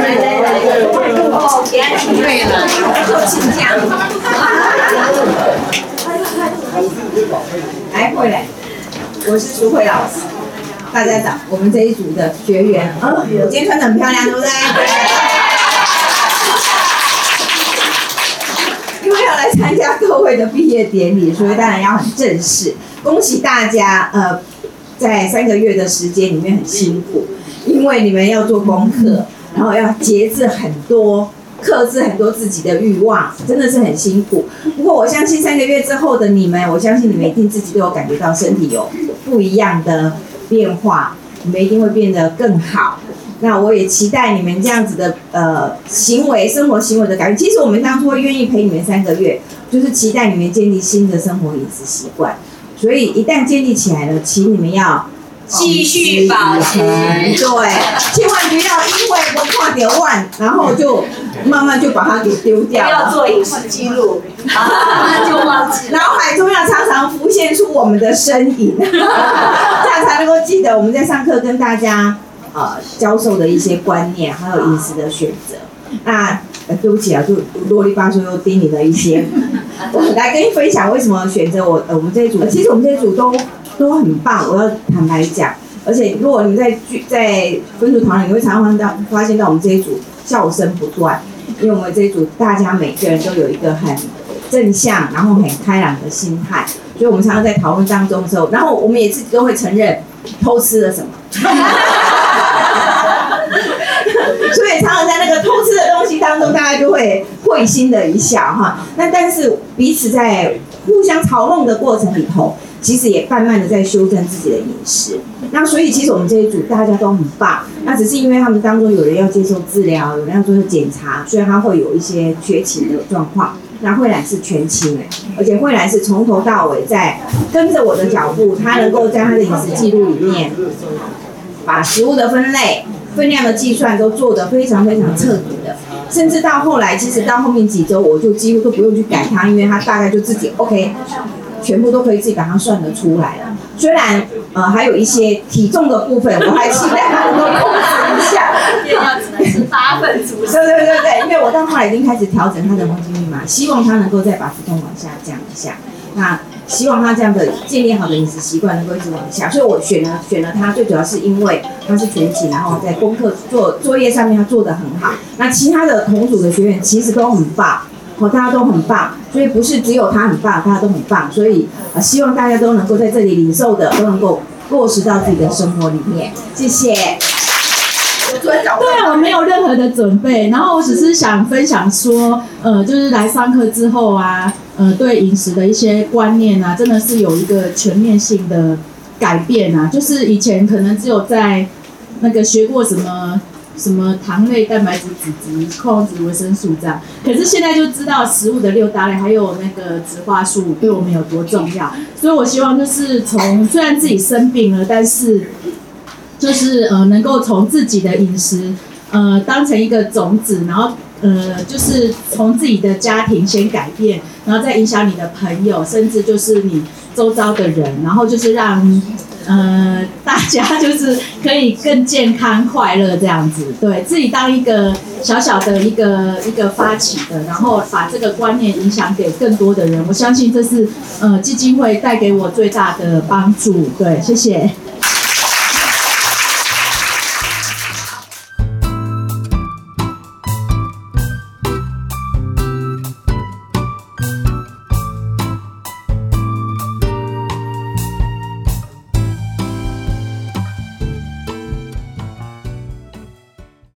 对了，做请讲。来，慧来，我是苏慧老师。大家早，我们这一组的学员，嗯，我今天穿的很漂亮，对不对？因为要来参加各位的毕业典礼，所以当然要很正式。恭喜大家，呃，在三个月的时间里面很辛苦，因为你们要做功课，然后要节制很多。克制很多自己的欲望，真的是很辛苦。不过我相信三个月之后的你们，我相信你们一定自己都有感觉到身体有不一样的变化，你们一定会变得更好。那我也期待你们这样子的呃行为、生活行为的改变。其实我们当初会愿意陪你们三个月，就是期待你们建立新的生活饮食习惯。所以一旦建立起来了，请你们要。继续保持，对，千万不要因为我跨点万，然后就慢慢就把它给丢掉了。要做饮食记录，那就忘记。脑海中要常常浮现出我们的身影，这样才能够记得我们在上课跟大家呃教授的一些观念，还有饮食的选择。那对不起啊，就啰里吧嗦又叮你了一些。我来跟你分享为什么选择我呃我们这一组。其实我们这一组都。都很棒，我要坦白讲，而且如果你在聚在分组团里，你会常常到发现到我们这一组笑声不断，因为我们这一组大家每个人都有一个很正向，然后很开朗的心态，所以我们常常在讨论当中的时候，然后我们也自己都会承认偷吃了什么，所以常常在那个偷吃的东西当中，大家就会会心的一笑哈。那但是彼此在互相嘲弄的过程里头。其实也慢慢的在修正自己的饮食，那所以其实我们这一组大家都很棒，那只是因为他们当中有人要接受治疗，有人要做检查，所以他会有一些缺勤的状况。那慧兰是全勤，而且慧兰是从头到尾在跟着我的脚步，他能够在他的饮食记录里面，把食物的分类、分量的计算都做得非常非常彻底的，甚至到后来，其实到后面几周，我就几乎都不用去改他，因为他大概就自己 OK。全部都可以自己把它算得出来了。虽然呃还有一些体重的部分，我还期待他能够控制一下。八份主食。对对对对，因为我到后来已经开始调整他的黄金密码，希望他能够再把体重往下降一下。那希望他这样的建立好的饮食习惯能够一直往下。所以我选了选了他，最主要是因为他是全勤，然后在功课做作业上面他做得很好。那其他的同组的学员其实都很棒。哦，大家都很棒，所以不是只有他很棒，大家都很棒，所以呃，希望大家都能够在这里领受的，都能够落实到自己的生活里面。谢谢。对啊，我没有任何的准备，然后我只是想分享说，呃，就是来上课之后啊，呃，对饮食的一些观念啊，真的是有一个全面性的改变啊，就是以前可能只有在那个学过什么。什么糖类、蛋白质、脂质、矿物质、维生素这样，可是现在就知道食物的六大类，还有那个植化素对我们有多重要。所以我希望就是从虽然自己生病了，但是就是呃能够从自己的饮食呃当成一个种子，然后呃就是从自己的家庭先改变，然后再影响你的朋友，甚至就是你周遭的人，然后就是让。呃，大家就是可以更健康快乐这样子，对自己当一个小小的一个一个发起的，然后把这个观念影响给更多的人，我相信这是呃基金会带给我最大的帮助。对，谢谢。